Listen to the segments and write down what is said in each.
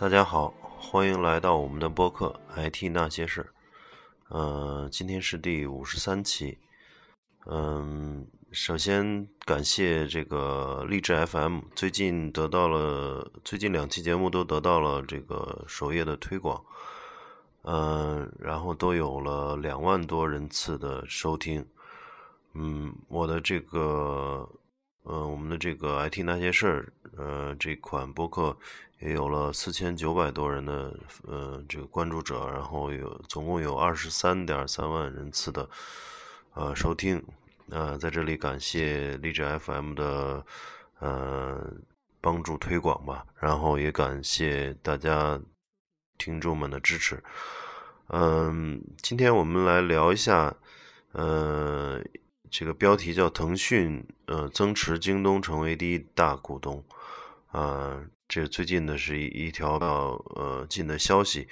大家好，欢迎来到我们的播客《IT 那些事》。嗯，今天是第五十三期。嗯，首先感谢这个励志 FM，最近得到了最近两期节目都得到了这个首页的推广。嗯，然后都有了两万多人次的收听。嗯，我的这个。嗯，我们的这个 IT 那些事儿，呃，这款播客也有了四千九百多人的呃这个关注者，然后有总共有二十三点三万人次的呃收听，呃，在这里感谢励志 FM 的呃帮助推广吧，然后也感谢大家听众们的支持。嗯，今天我们来聊一下，呃。这个标题叫腾讯呃增持京东成为第一大股东，啊，这最近的是一一条呃近的消息，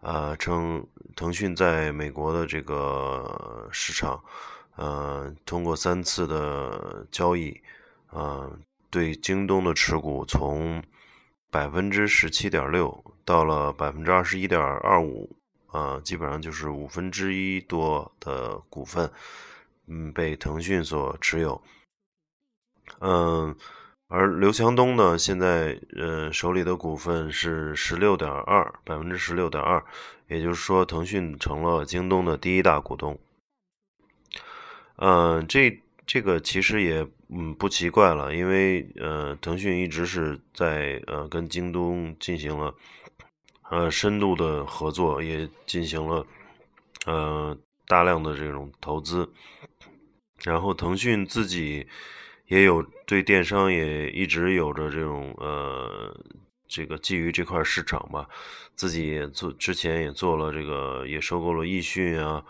啊，称腾讯在美国的这个市场，呃，通过三次的交易，啊，对京东的持股从百分之十七点六到了百分之二十一点二五，啊，基本上就是五分之一多的股份。嗯，被腾讯所持有。嗯，而刘强东呢，现在呃手里的股份是十六点二，百分之十六点二，也就是说，腾讯成了京东的第一大股东。嗯，这这个其实也嗯不奇怪了，因为呃，腾讯一直是在呃跟京东进行了呃深度的合作，也进行了呃大量的这种投资。然后腾讯自己也有对电商也一直有着这种呃这个基于这块市场吧，自己也做之前也做了这个也收购了易迅啊，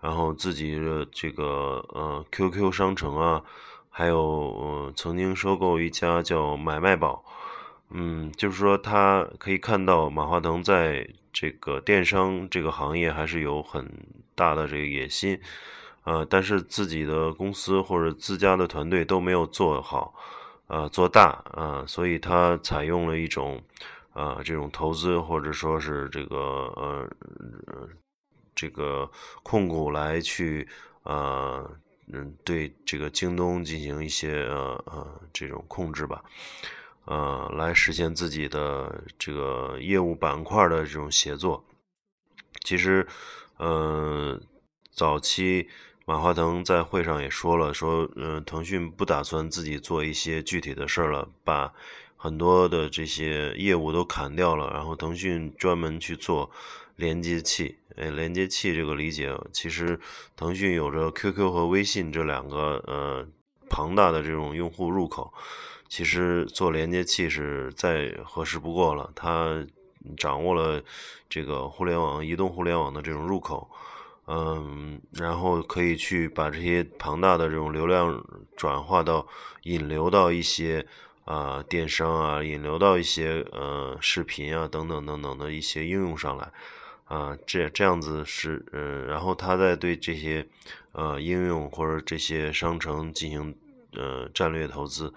然后自己的这个呃 QQ 商城啊，还有曾经收购一家叫买卖宝，嗯，就是说他可以看到马化腾在这个电商这个行业还是有很大的这个野心。呃，但是自己的公司或者自家的团队都没有做好，呃，做大，呃，所以他采用了一种，呃，这种投资或者说是这个，呃，这个控股来去，呃，嗯，对这个京东进行一些，呃，呃，这种控制吧，呃，来实现自己的这个业务板块的这种协作。其实，呃，早期。马化腾在会上也说了，说，嗯，腾讯不打算自己做一些具体的事儿了，把很多的这些业务都砍掉了，然后腾讯专门去做连接器。哎，连接器这个理解，其实腾讯有着 QQ 和微信这两个呃庞大的这种用户入口，其实做连接器是再合适不过了。它掌握了这个互联网、移动互联网的这种入口。嗯，然后可以去把这些庞大的这种流量转化到引流到一些啊电商啊，引流到一些呃视频啊等等等等的一些应用上来啊，这这样子是嗯，然后他再对这些呃应用或者这些商城进行呃战略投资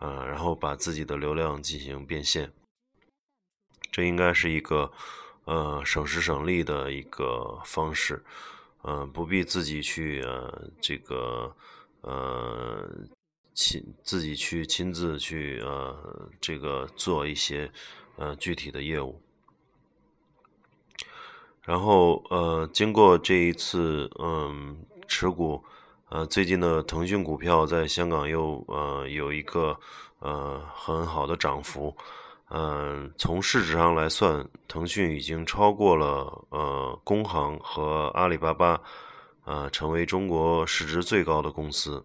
啊，然后把自己的流量进行变现，这应该是一个。呃，省时省力的一个方式，呃，不必自己去呃这个呃亲自己去亲自去呃这个做一些呃具体的业务。然后呃，经过这一次嗯持股，呃，最近的腾讯股票在香港又呃有一个呃很好的涨幅。嗯，从市值上来算，腾讯已经超过了呃工行和阿里巴巴，呃，成为中国市值最高的公司。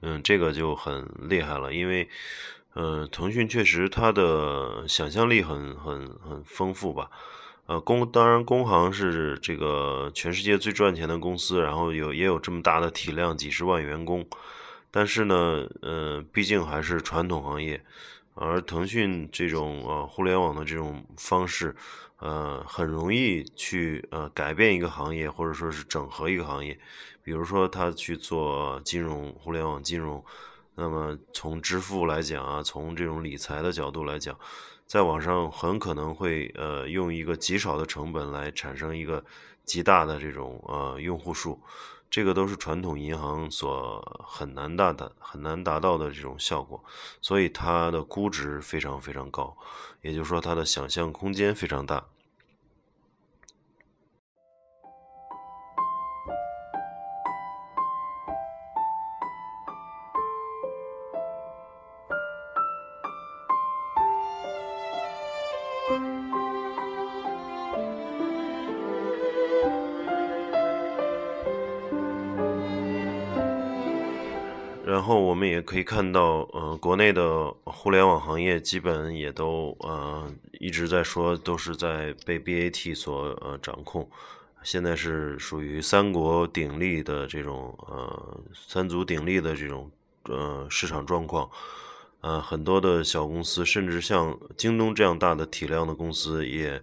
嗯，这个就很厉害了，因为，呃，腾讯确实它的想象力很很很丰富吧。呃，工当然工行是这个全世界最赚钱的公司，然后有也有这么大的体量，几十万员工，但是呢，呃，毕竟还是传统行业。而腾讯这种呃互联网的这种方式，呃，很容易去呃改变一个行业，或者说是整合一个行业。比如说，他去做金融、互联网金融，那么从支付来讲啊，从这种理财的角度来讲，在网上很可能会呃用一个极少的成本来产生一个极大的这种呃用户数，这个都是传统银行所很难达的、很难达到的这种效果，所以它的估值非常非常高，也就是说它的想象空间非常大。后我们也可以看到，呃，国内的互联网行业基本也都呃一直在说，都是在被 BAT 所呃掌控。现在是属于三国鼎立的这种呃三足鼎立的这种呃市场状况。呃，很多的小公司，甚至像京东这样大的体量的公司也。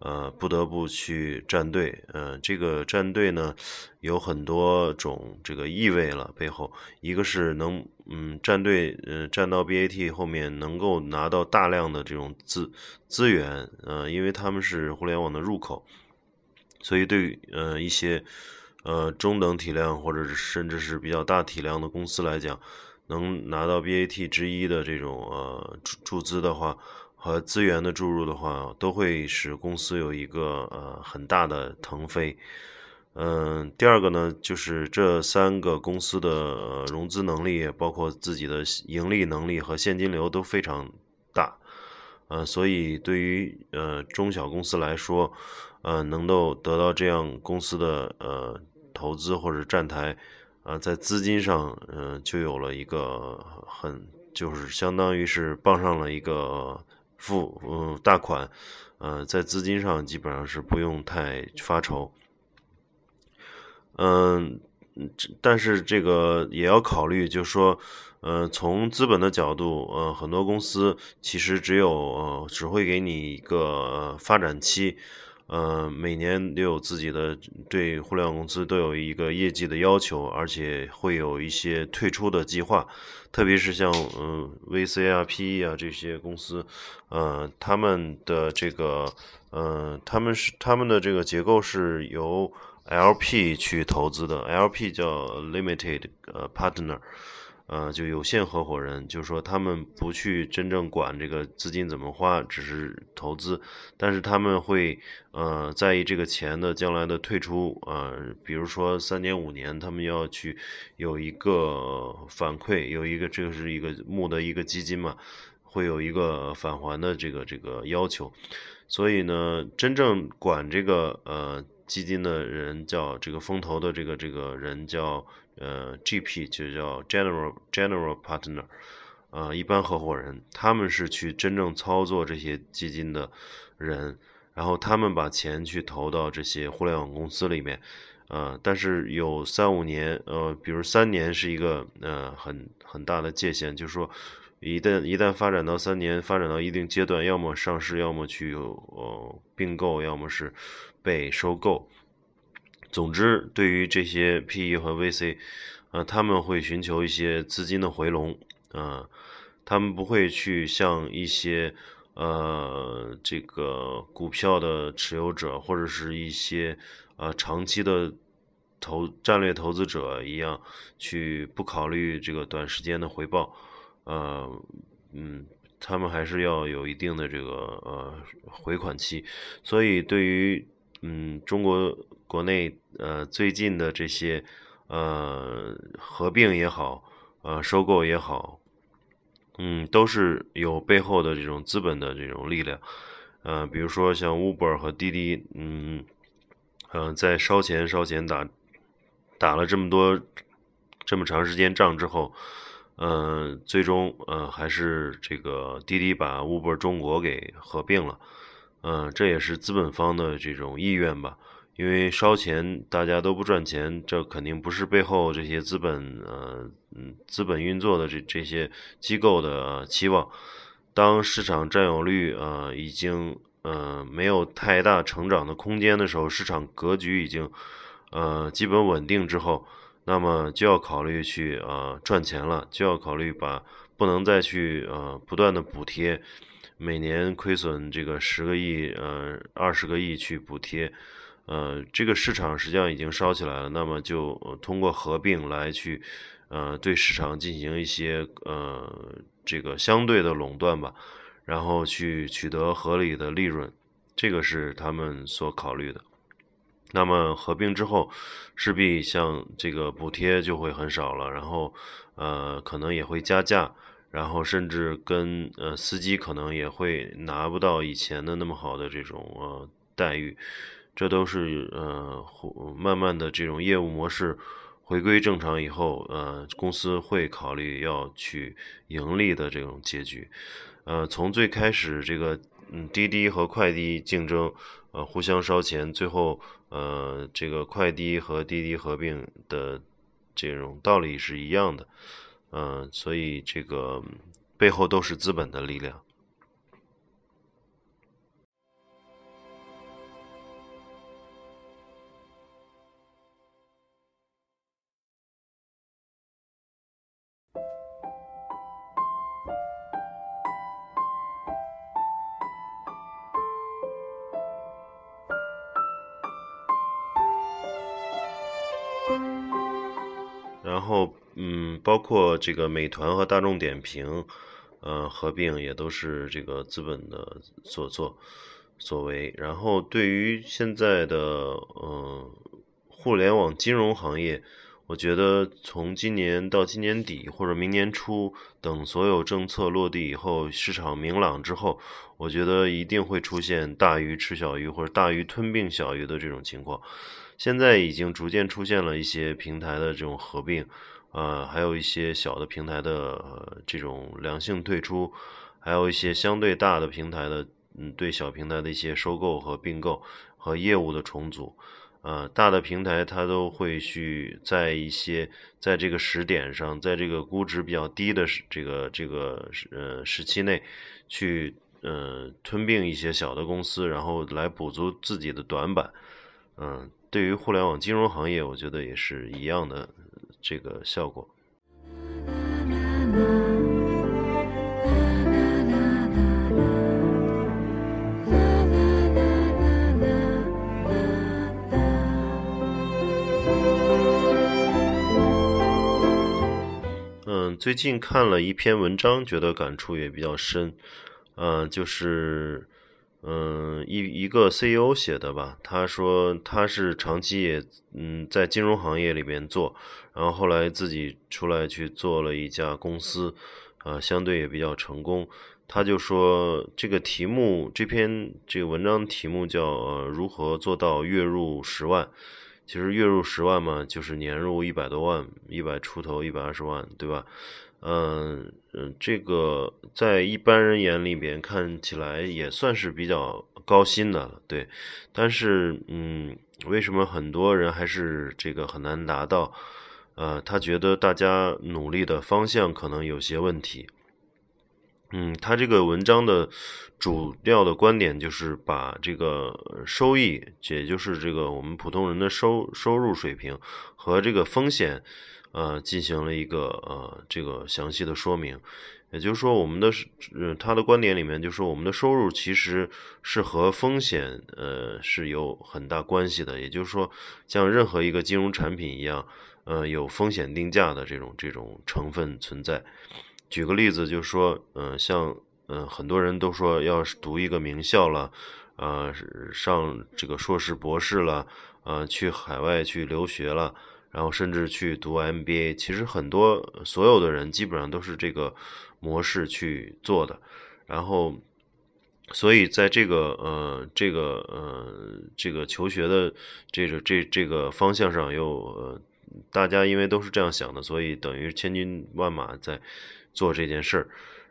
呃，不得不去站队，呃，这个站队呢，有很多种这个意味了。背后一个是能，嗯，站队，呃，站到 BAT 后面能够拿到大量的这种资资源，呃，因为他们是互联网的入口，所以对呃一些呃中等体量或者是甚至是比较大体量的公司来讲，能拿到 BAT 之一的这种呃注注资的话。和资源的注入的话，都会使公司有一个呃很大的腾飞。嗯，第二个呢，就是这三个公司的融资能力，包括自己的盈利能力和现金流都非常大。呃，所以对于呃中小公司来说，呃，能够得到这样公司的呃投资或者站台，啊，在资金上，嗯，就有了一个很就是相当于是傍上了一个。付嗯大款，呃，在资金上基本上是不用太发愁，嗯，但是这个也要考虑，就是说，呃，从资本的角度，呃，很多公司其实只有呃只会给你一个发展期。呃，每年都有自己的对互联网公司都有一个业绩的要求，而且会有一些退出的计划，特别是像嗯 VC 啊、PE 啊这些公司，呃，他们的这个呃，他们是他们的这个结构是由 LP 去投资的，LP 叫 Limited 呃 Partner。呃，就有限合伙人，就是说他们不去真正管这个资金怎么花，只是投资，但是他们会呃在意这个钱的将来的退出，呃，比如说三年五年，他们要去有一个反馈，有一个这个是一个募的一个基金嘛，会有一个返还的这个这个要求，所以呢，真正管这个呃基金的人叫这个风投的这个这个人叫。呃，GP 就叫 General General Partner，呃，一般合伙人，他们是去真正操作这些基金的人，然后他们把钱去投到这些互联网公司里面，呃，但是有三五年，呃，比如三年是一个呃很很大的界限，就是说，一旦一旦发展到三年，发展到一定阶段，要么上市，要么去呃并购，要么是被收购。总之，对于这些 PE 和 VC，呃，他们会寻求一些资金的回笼，啊，他们不会去像一些呃这个股票的持有者或者是一些呃长期的投战略投资者一样，去不考虑这个短时间的回报，呃，嗯，他们还是要有一定的这个呃回款期，所以对于嗯中国。国内呃最近的这些呃合并也好，呃收购也好，嗯都是有背后的这种资本的这种力量，呃比如说像 Uber 和滴滴，嗯嗯在烧钱烧钱打打了这么多这么长时间仗之后，嗯最终呃还是这个滴滴把 Uber 中国给合并了，嗯这也是资本方的这种意愿吧。因为烧钱，大家都不赚钱，这肯定不是背后这些资本呃嗯资本运作的这这些机构的期望。当市场占有率呃已经呃没有太大成长的空间的时候，市场格局已经呃基本稳定之后，那么就要考虑去啊赚钱了，就要考虑把不能再去呃不断的补贴每年亏损这个十个亿，呃，二十个亿去补贴，呃，这个市场实际上已经烧起来了。那么就通过合并来去，呃，对市场进行一些呃这个相对的垄断吧，然后去取得合理的利润，这个是他们所考虑的。那么合并之后，势必像这个补贴就会很少了，然后呃，可能也会加价。然后甚至跟呃司机可能也会拿不到以前的那么好的这种呃待遇，这都是呃慢慢的这种业务模式回归正常以后，呃公司会考虑要去盈利的这种结局。呃，从最开始这个嗯滴滴和快滴竞争，呃互相烧钱，最后呃这个快滴和滴滴合并的这种道理是一样的。嗯，所以这个背后都是资本的力量。然后。嗯，包括这个美团和大众点评，呃，合并也都是这个资本的所作所为。然后对于现在的呃互联网金融行业，我觉得从今年到今年底或者明年初等所有政策落地以后，市场明朗之后，我觉得一定会出现大鱼吃小鱼或者大鱼吞并小鱼的这种情况。现在已经逐渐出现了一些平台的这种合并。呃，还有一些小的平台的这种良性退出，还有一些相对大的平台的，嗯，对小平台的一些收购和并购和业务的重组。呃，大的平台它都会去在一些在这个时点上，在这个估值比较低的时这个这个呃时期内，去呃吞并一些小的公司，然后来补足自己的短板。嗯，对于互联网金融行业，我觉得也是一样的。这个效果。嗯，最近看了一篇文章，觉得感触也比较深。嗯，就是。嗯，一一个 CEO 写的吧，他说他是长期也嗯在金融行业里边做，然后后来自己出来去做了一家公司，啊，相对也比较成功。他就说这个题目，这篇这个文章题目叫呃如何做到月入十万？其实月入十万嘛，就是年入一百多万，一百出头，一百二十万，对吧？嗯嗯，这个在一般人眼里边看起来也算是比较高薪的了，对。但是，嗯，为什么很多人还是这个很难达到？呃，他觉得大家努力的方向可能有些问题。嗯，他这个文章的主要的观点就是把这个收益，也就是这个我们普通人的收收入水平和这个风险。呃，进行了一个呃这个详细的说明，也就是说，我们的呃他的观点里面，就是说我们的收入其实是和风险呃是有很大关系的，也就是说，像任何一个金融产品一样，呃有风险定价的这种这种成分存在。举个例子，就是说，嗯，像嗯很多人都说要是读一个名校了，呃上这个硕士博士了，呃去海外去留学了。然后甚至去读 MBA，其实很多所有的人基本上都是这个模式去做的。然后，所以在这个呃这个呃这个求学的这个这这个方向上，又呃大家因为都是这样想的，所以等于千军万马在做这件事儿。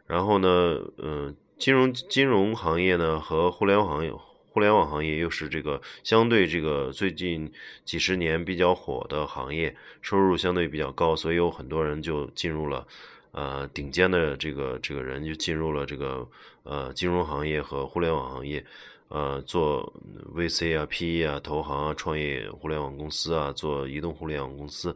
然后呢，嗯，金融金融行业呢和互联网行业。互联网行业又是这个相对这个最近几十年比较火的行业，收入相对比较高，所以有很多人就进入了，呃，顶尖的这个这个人就进入了这个呃金融行业和互联网行业，呃，做 VC 啊、PE 啊、投行啊、创业互联网公司啊、做移动互联网公司，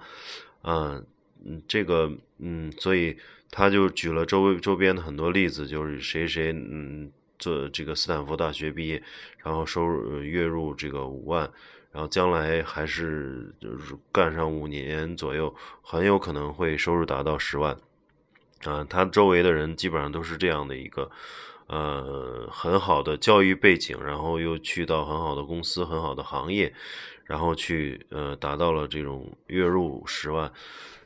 嗯嗯，这个嗯，所以他就举了周围周边的很多例子，就是谁谁嗯。做这个斯坦福大学毕业，然后收入月入这个五万，然后将来还是就是干上五年左右，很有可能会收入达到十万。啊，他周围的人基本上都是这样的一个，呃，很好的教育背景，然后又去到很好的公司、很好的行业，然后去呃达到了这种月入十万。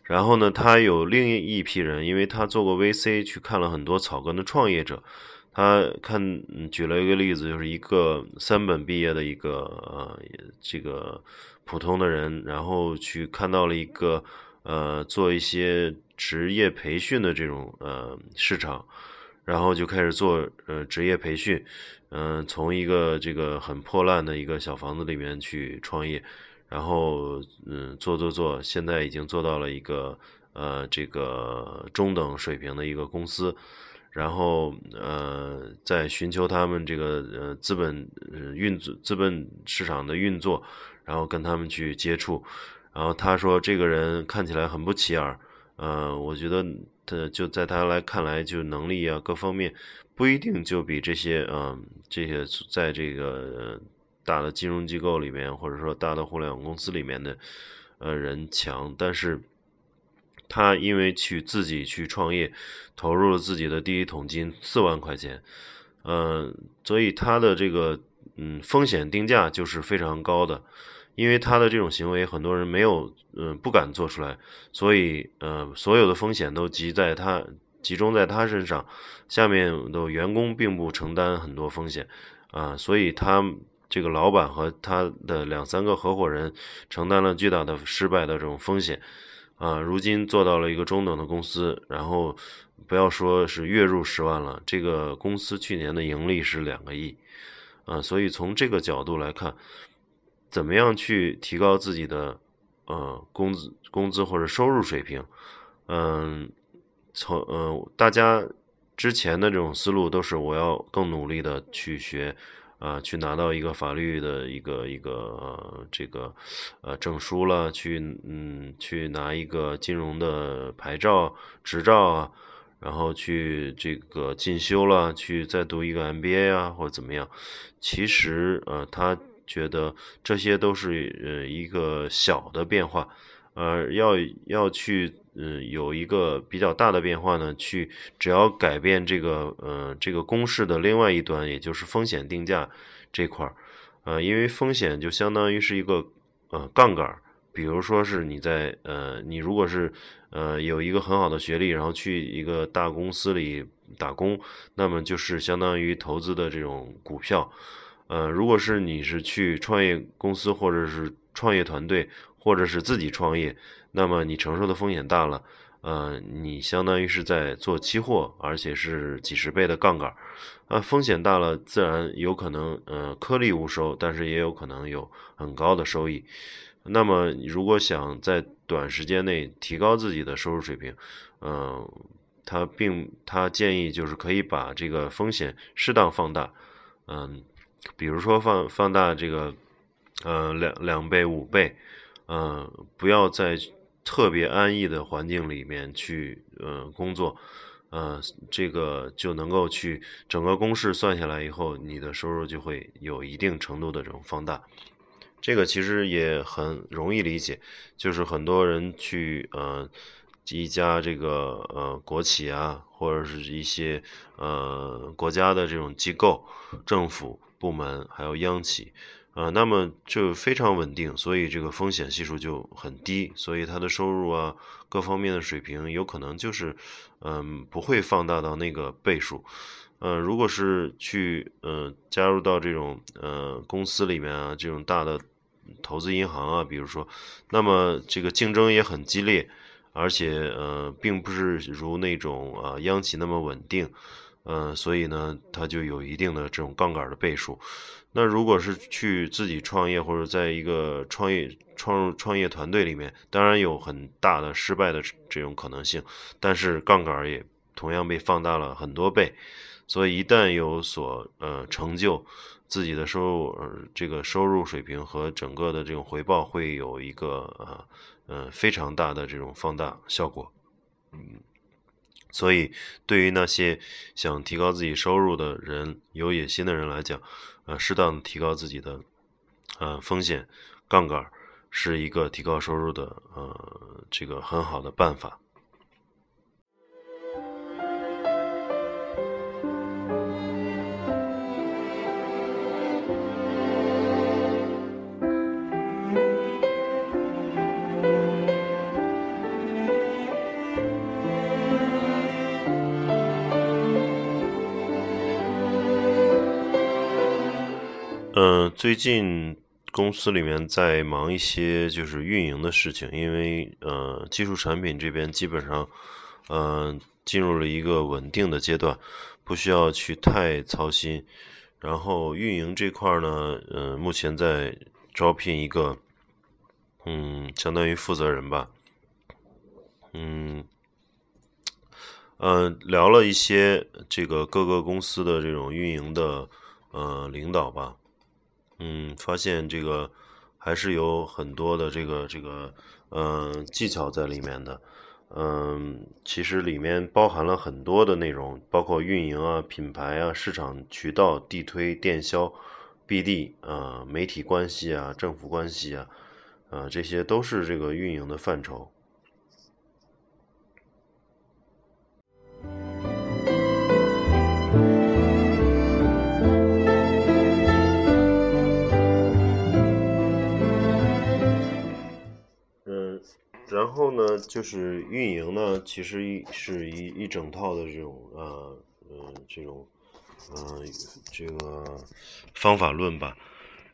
然后呢，他有另一批人，因为他做过 VC，去看了很多草根的创业者。他看举了一个例子，就是一个三本毕业的一个呃这个普通的人，然后去看到了一个呃做一些职业培训的这种呃市场，然后就开始做呃职业培训，嗯，从一个这个很破烂的一个小房子里面去创业。然后，嗯，做做做，现在已经做到了一个呃，这个中等水平的一个公司。然后，呃，在寻求他们这个呃资本运作、资本市场的运作，然后跟他们去接触。然后他说，这个人看起来很不起眼，呃，我觉得他就在他来看来，就能力啊各方面不一定就比这些嗯这些在这个。大的金融机构里面，或者说大的互联网公司里面的呃人强，但是他因为去自己去创业，投入了自己的第一桶金四万块钱，嗯，所以他的这个嗯风险定价就是非常高的，因为他的这种行为很多人没有嗯不敢做出来，所以呃所有的风险都集在他集中在他身上，下面的员工并不承担很多风险啊，所以他。这个老板和他的两三个合伙人承担了巨大的失败的这种风险，啊，如今做到了一个中等的公司，然后不要说是月入十万了，这个公司去年的盈利是两个亿，啊，所以从这个角度来看，怎么样去提高自己的呃工资工资或者收入水平，嗯，从呃大家之前的这种思路都是我要更努力的去学。啊，去拿到一个法律的一个一个这个呃证书了，去嗯去拿一个金融的牌照执照啊，然后去这个进修了，去再读一个 MBA 啊，或者怎么样？其实呃，他觉得这些都是呃一个小的变化，呃，要要去。嗯，有一个比较大的变化呢，去只要改变这个，呃，这个公式的另外一端，也就是风险定价这块儿，呃，因为风险就相当于是一个，呃，杠杆儿。比如说是你在，呃，你如果是，呃，有一个很好的学历，然后去一个大公司里打工，那么就是相当于投资的这种股票，呃，如果是你是去创业公司或者是创业团队，或者是自己创业。那么你承受的风险大了，呃，你相当于是在做期货，而且是几十倍的杠杆，啊，风险大了，自然有可能，呃，颗粒无收，但是也有可能有很高的收益。那么，如果想在短时间内提高自己的收入水平，嗯，他并他建议就是可以把这个风险适当放大，嗯，比如说放放大这个，呃，两两倍、五倍，嗯，不要再。特别安逸的环境里面去，呃，工作，呃，这个就能够去整个公式算下来以后，你的收入就会有一定程度的这种放大。这个其实也很容易理解，就是很多人去，呃，一家这个呃国企啊，或者是一些呃国家的这种机构、政府部门，还有央企。啊，那么就非常稳定，所以这个风险系数就很低，所以它的收入啊，各方面的水平有可能就是，嗯，不会放大到那个倍数。呃，如果是去呃加入到这种呃公司里面啊，这种大的投资银行啊，比如说，那么这个竞争也很激烈，而且呃，并不是如那种啊央企那么稳定。嗯，所以呢，它就有一定的这种杠杆的倍数。那如果是去自己创业，或者在一个创业创创业团队里面，当然有很大的失败的这种可能性，但是杠杆也同样被放大了很多倍。所以一旦有所呃成就，自己的收入呃这个收入水平和整个的这种回报会有一个呃呃非常大的这种放大效果。嗯。所以，对于那些想提高自己收入的人、有野心的人来讲，呃，适当的提高自己的呃风险杠杆，是一个提高收入的呃这个很好的办法。嗯，最近公司里面在忙一些就是运营的事情，因为呃技术产品这边基本上嗯进入了一个稳定的阶段，不需要去太操心。然后运营这块呢，嗯，目前在招聘一个嗯相当于负责人吧，嗯，呃聊了一些这个各个公司的这种运营的呃领导吧。嗯，发现这个还是有很多的这个这个嗯技巧在里面的，嗯，其实里面包含了很多的内容，包括运营啊、品牌啊、市场渠道、地推、电销、BD 啊、媒体关系啊、政府关系啊，啊，这些都是这个运营的范畴。然后呢，就是运营呢，其实是一一整套的这种呃呃这种呃这个方法论吧。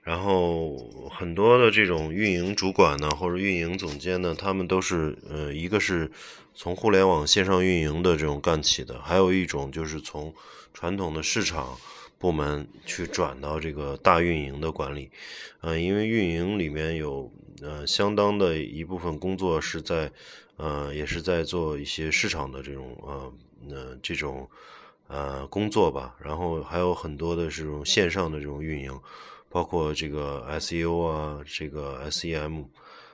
然后很多的这种运营主管呢，或者运营总监呢，他们都是呃一个是从互联网线上运营的这种干起的，还有一种就是从传统的市场部门去转到这个大运营的管理。嗯，因为运营里面有。呃，相当的一部分工作是在，呃，也是在做一些市场的这种呃呃这种呃工作吧。然后还有很多的这种线上的这种运营，包括这个 SEO 啊，这个 SEM，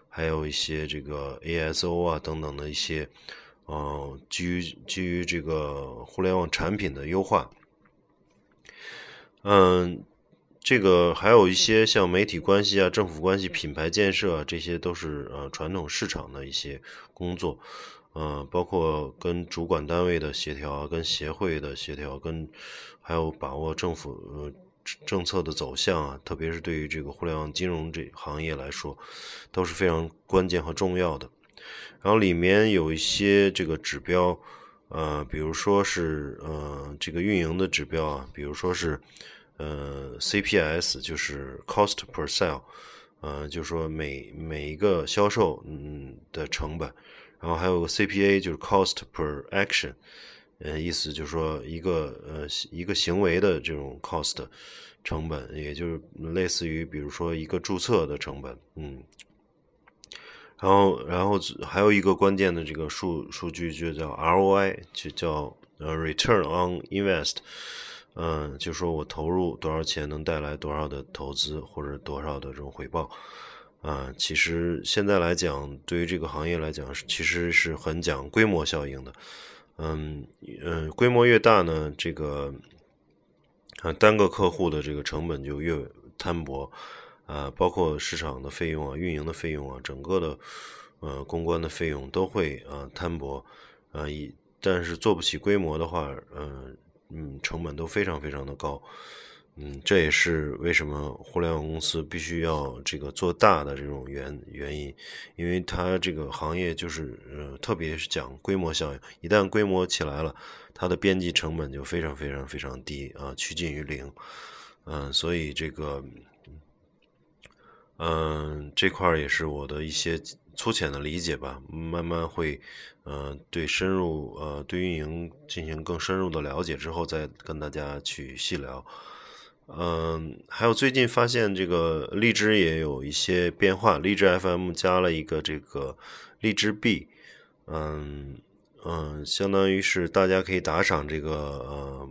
还有一些这个 ASO 啊等等的一些，呃，基于基于这个互联网产品的优化，嗯。这个还有一些像媒体关系啊、政府关系、品牌建设啊，这些都是呃传统市场的一些工作，呃，包括跟主管单位的协调、跟协会的协调、跟还有把握政府呃政策的走向啊，特别是对于这个互联网金融这行业来说，都是非常关键和重要的。然后里面有一些这个指标，呃，比如说是呃这个运营的指标啊，比如说是。呃，CPS 就是 cost per sale，呃，就是说每每一个销售嗯的成本，然后还有个 CPA 就是 cost per action，呃，意思就是说一个呃一个行为的这种 cost 成本，也就是类似于比如说一个注册的成本，嗯，然后然后还有一个关键的这个数数据就叫 ROI，就叫呃 return on invest。嗯，就说我投入多少钱能带来多少的投资或者多少的这种回报，啊，其实现在来讲，对于这个行业来讲，其实是很讲规模效应的。嗯嗯，规模越大呢，这个啊单个客户的这个成本就越摊薄，啊，包括市场的费用啊、运营的费用啊、整个的呃公关的费用都会啊摊薄，啊，以但是做不起规模的话，嗯。嗯，成本都非常非常的高，嗯，这也是为什么互联网公司必须要这个做大的这种原原因，因为它这个行业就是呃，特别是讲规模效应，一旦规模起来了，它的边际成本就非常非常非常低啊，趋近于零，嗯，所以这个，嗯，这块也是我的一些。粗浅的理解吧，慢慢会，呃，对深入，呃，对运营进行更深入的了解之后，再跟大家去细聊。嗯，还有最近发现这个荔枝也有一些变化，荔枝 FM 加了一个这个荔枝币，嗯嗯，相当于是大家可以打赏这个呃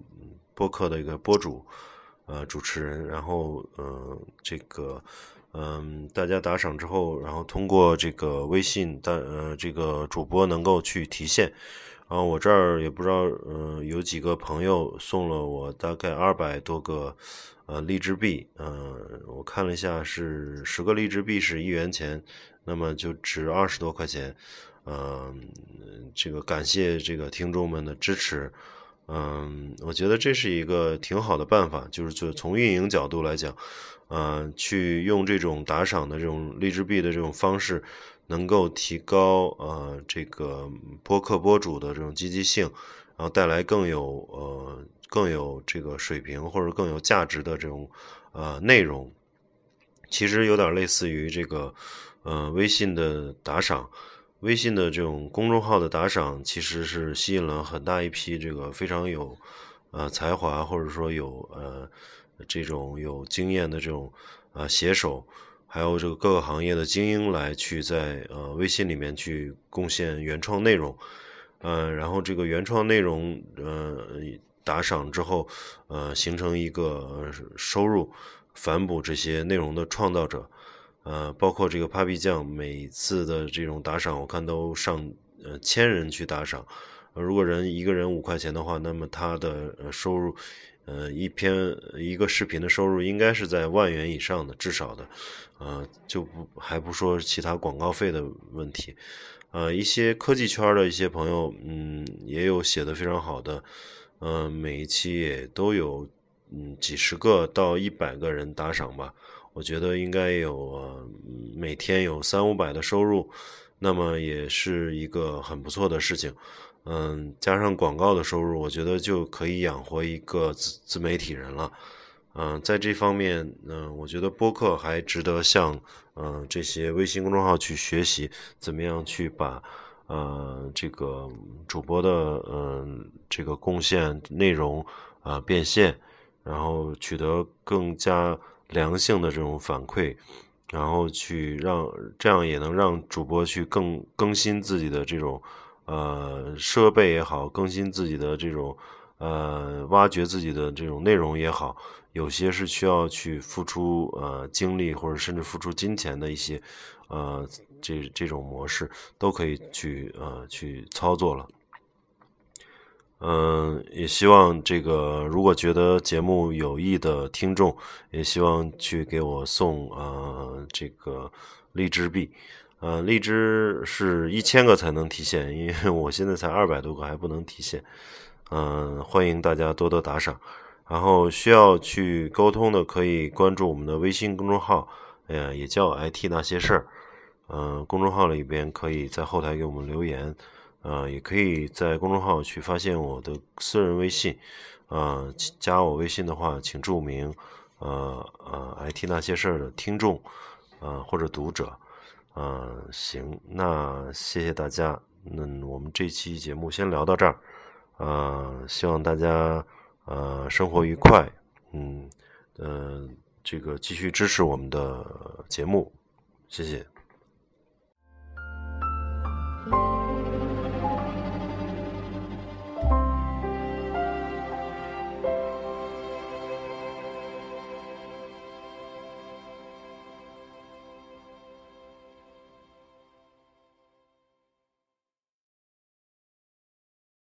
播客的一个播主，呃主持人，然后呃这个。嗯，大家打赏之后，然后通过这个微信，大呃，这个主播能够去提现，然后我这儿也不知道，嗯，有几个朋友送了我大概二百多个呃荔枝币，嗯，我看了一下是十个荔枝币是一元钱，那么就值二十多块钱，嗯，这个感谢这个听众们的支持，嗯，我觉得这是一个挺好的办法，就是就从运营角度来讲，嗯，去用这种打赏的这种荔枝币的这种方式。能够提高呃这个播客播主的这种积极性，然后带来更有呃更有这个水平或者更有价值的这种呃内容，其实有点类似于这个呃微信的打赏，微信的这种公众号的打赏其实是吸引了很大一批这个非常有呃才华或者说有呃这种有经验的这种呃写手。还有这个各个行业的精英来去在呃微信里面去贡献原创内容，呃，然后这个原创内容呃打赏之后，呃形成一个收入，反哺这些内容的创造者，呃，包括这个 Papi 酱每次的这种打赏，我看都上呃千人去打赏，如果人一个人五块钱的话，那么他的收入。呃，一篇一个视频的收入应该是在万元以上的，至少的，呃，就不还不说其他广告费的问题，呃，一些科技圈的一些朋友，嗯，也有写的非常好的，嗯，每一期也都有，嗯，几十个到一百个人打赏吧，我觉得应该有每天有三五百的收入，那么也是一个很不错的事情。嗯，加上广告的收入，我觉得就可以养活一个自自媒体人了。嗯，在这方面，嗯，我觉得播客还值得向嗯这些微信公众号去学习，怎么样去把呃这个主播的嗯这个贡献内容啊变现，然后取得更加良性的这种反馈，然后去让这样也能让主播去更更新自己的这种。呃，设备也好，更新自己的这种，呃，挖掘自己的这种内容也好，有些是需要去付出呃精力或者甚至付出金钱的一些，呃，这这种模式都可以去呃去操作了。嗯，也希望这个如果觉得节目有益的听众，也希望去给我送呃这个荔枝币。呃，荔枝是一千个才能提现，因为我现在才二百多个还不能提现。嗯，欢迎大家多多打赏。然后需要去沟通的，可以关注我们的微信公众号，哎呀，也叫 IT 那些事儿。嗯，公众号里边可以在后台给我们留言，呃，也可以在公众号去发现我的私人微信。呃，加我微信的话，请注明呃呃 IT 那些事儿的听众，呃或者读者。嗯，行，那谢谢大家。那我们这期节目先聊到这儿。呃，希望大家呃生活愉快。嗯，呃，这个继续支持我们的节目，谢谢。